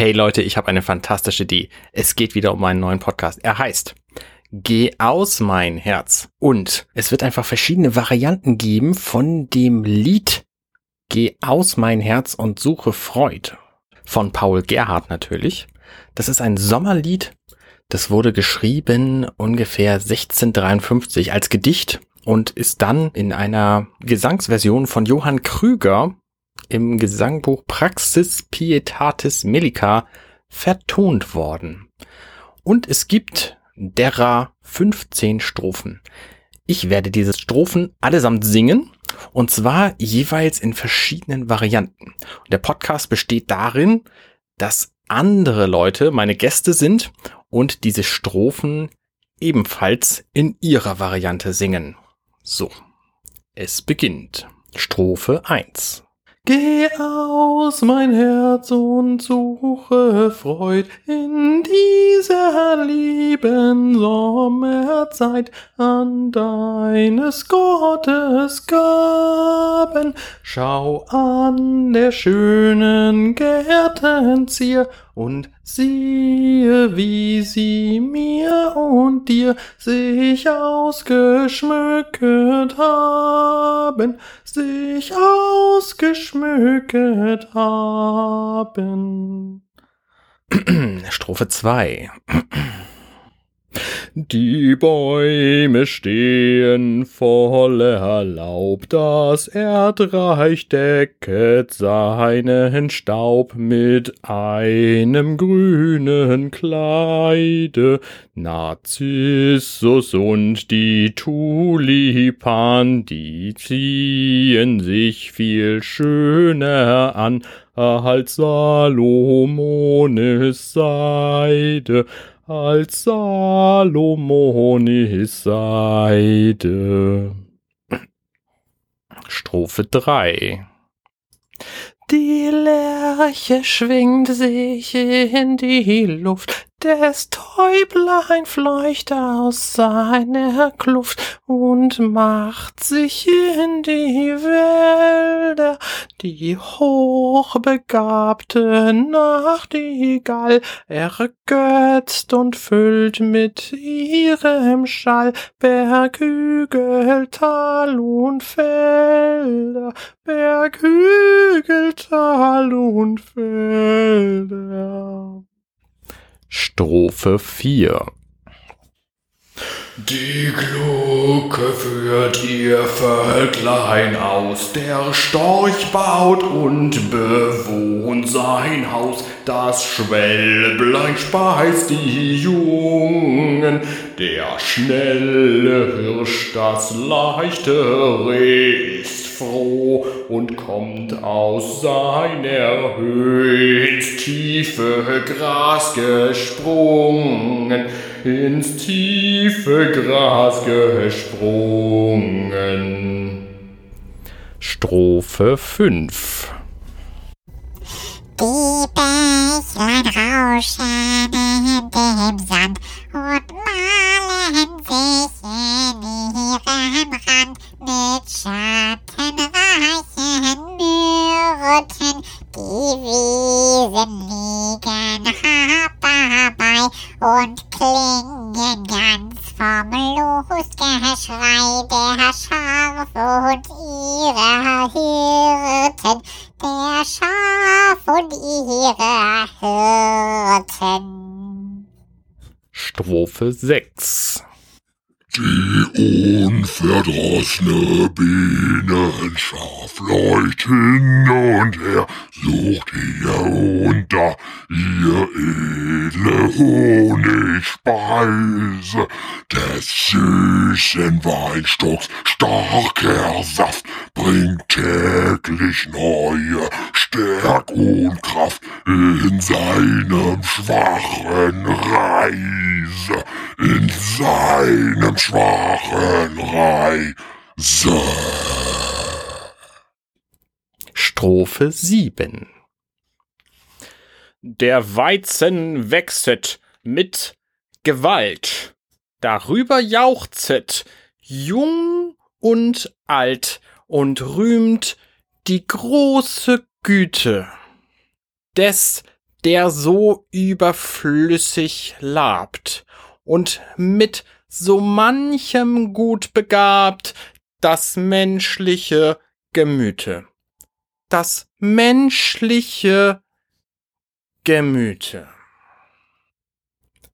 Hey Leute, ich habe eine fantastische Idee. Es geht wieder um einen neuen Podcast. Er heißt Geh aus mein Herz. Und es wird einfach verschiedene Varianten geben von dem Lied Geh aus mein Herz und suche Freud. Von Paul Gerhardt natürlich. Das ist ein Sommerlied. Das wurde geschrieben ungefähr 1653 als Gedicht und ist dann in einer Gesangsversion von Johann Krüger im Gesangbuch Praxis Pietatis Melica vertont worden. Und es gibt derer 15 Strophen. Ich werde diese Strophen allesamt singen und zwar jeweils in verschiedenen Varianten. Und der Podcast besteht darin, dass andere Leute meine Gäste sind und diese Strophen ebenfalls in ihrer Variante singen. So, es beginnt. Strophe 1. Geh aus, mein Herz, und suche Freud in dieser lieben Sommerzeit an deines Gottes Gaben. Schau an der schönen Gärten Zier und siehe, wie sie mir und dir sich ausgeschmücket haben, sich ausgeschmücket haben. Strophe 2 die Bäume stehen voller Laub, das Erdreich decket seinen Staub mit einem grünen Kleide. Narzissus und die Tulipan, die ziehen sich viel schöner an als Salomones Seide als Salomonis Seide. Strophe 3 die Lerche schwingt sich in die Luft, des Täublein fleucht aus seiner Kluft und macht sich in die Wälder, die hochbegabte Nachtigall ergötzt und füllt mit ihrem Schall Berghügel, Tal und Felder, Berghügel, Tal und Felder. Strophe 4 die Glucke führt ihr Völklein aus, der Storch baut und bewohnt sein Haus, das Schwälblein speist die Jungen, der schnelle Hirsch, das leichte Reh ist froh und kommt aus seiner Höhe ins tiefe Gras gesprungen. Ins tiefe Gras gesprungen. Strophe 5 Die yourself. Hirten. Strophe 6 die unverdrossene Bienenschaf leucht hin und her, sucht hier und da ihr edle Honigspeise, des süßen Weinstocks starker Saft bringt täglich neue Stärk und Kraft in seinem schwachen Reise, in seinem schwachen Reise. Strophe 7 Der Weizen wächset mit Gewalt, darüber jauchzet jung und alt und rühmt die große Güte des der so überflüssig labt und mit so manchem gut begabt das menschliche Gemüte. Das menschliche Gemüte.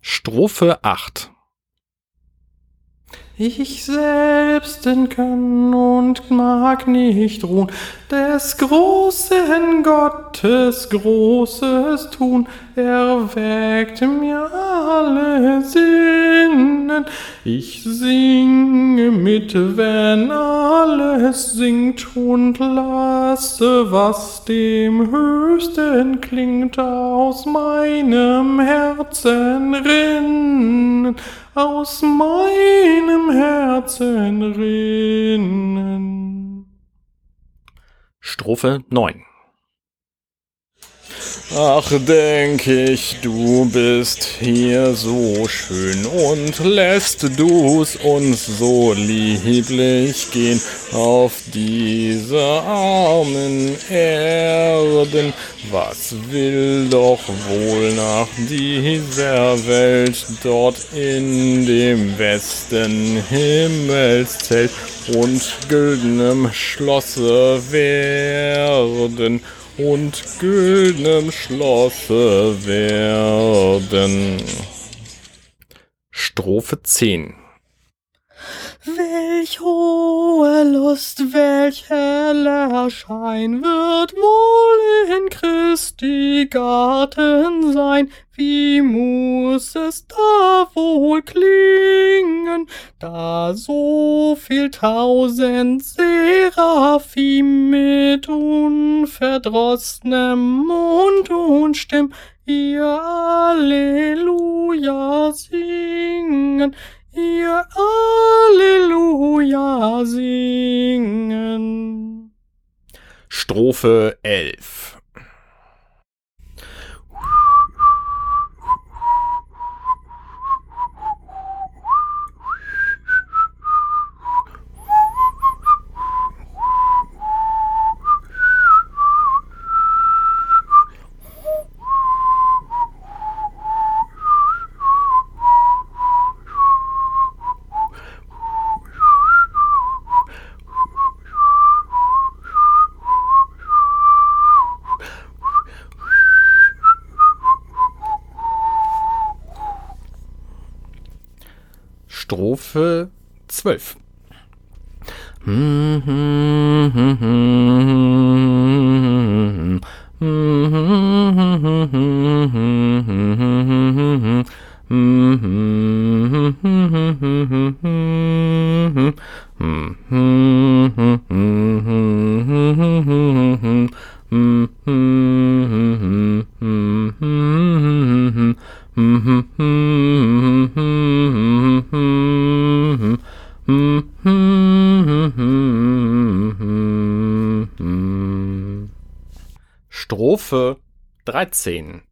Strophe 8 ich selbsten kann und mag nicht ruhen, des großen Gottes großes Tun erweckt mir alle Sinnen. Ich singe mit, wenn alles singt und lasse, was dem Höchsten klingt, aus meinem Herzen rinnen aus meinem Herzen rinnen. Strophe 9 Ach, denk ich, du bist hier so schön und lässt du's uns so lieblich gehen auf diese armen Erden. Was will doch wohl nach dieser Welt dort in dem Westen Himmelszelt und güldenem Schlosse werden? Und güldnem Schlosse werden. Strophe 10 Welch hohe Lust, welch heller Schein wird wohl Garten sein, wie muss es da wohl klingen, da so viel tausend Seraphim mit unverdrossnem Mund und Stimm ihr Alleluja singen, ihr Alleluja singen. Strophe 11 Strophe 12. Strophe 13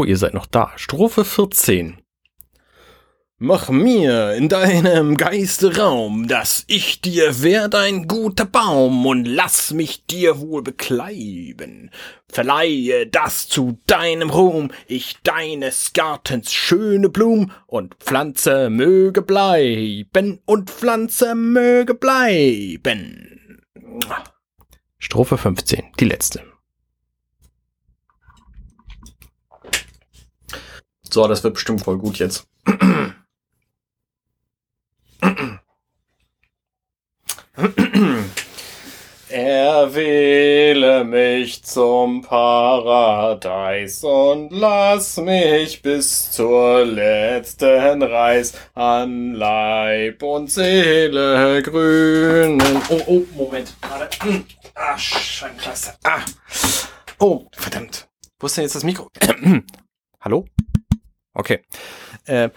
Oh, ihr seid noch da. Strophe 14. Mach mir in deinem Geiste Raum, dass ich dir werd ein guter Baum und lass mich dir wohl bekleiben. Verleihe das zu deinem Ruhm, ich deines Gartens schöne Blum und Pflanze möge bleiben und Pflanze möge bleiben. Strophe 15, die letzte. So, das wird bestimmt voll gut jetzt. Er wähle mich zum Paradies und lass mich bis zur letzten Reis an Leib und Seele grünen. Oh, oh, Moment. Warte. Ah, Scheinklasse. Ah. Oh, verdammt. Wo ist denn jetzt das Mikro? Hallo? Okay. Äh,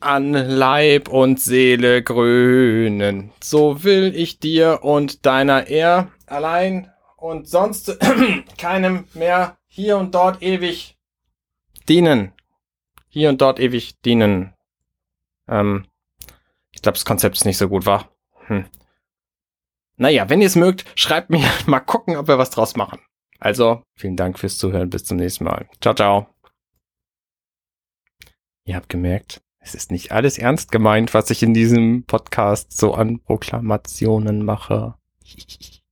an Leib und Seele grünen, so will ich dir und deiner er allein und sonst keinem mehr hier und dort ewig dienen. Hier und dort ewig dienen. Ähm, ich glaube, das Konzept ist nicht so gut, war. Hm. Naja, wenn ihr es mögt, schreibt mir mal gucken, ob wir was draus machen. Also, vielen Dank fürs Zuhören. Bis zum nächsten Mal. Ciao, ciao. Ihr habt gemerkt, es ist nicht alles ernst gemeint, was ich in diesem Podcast so an Proklamationen mache.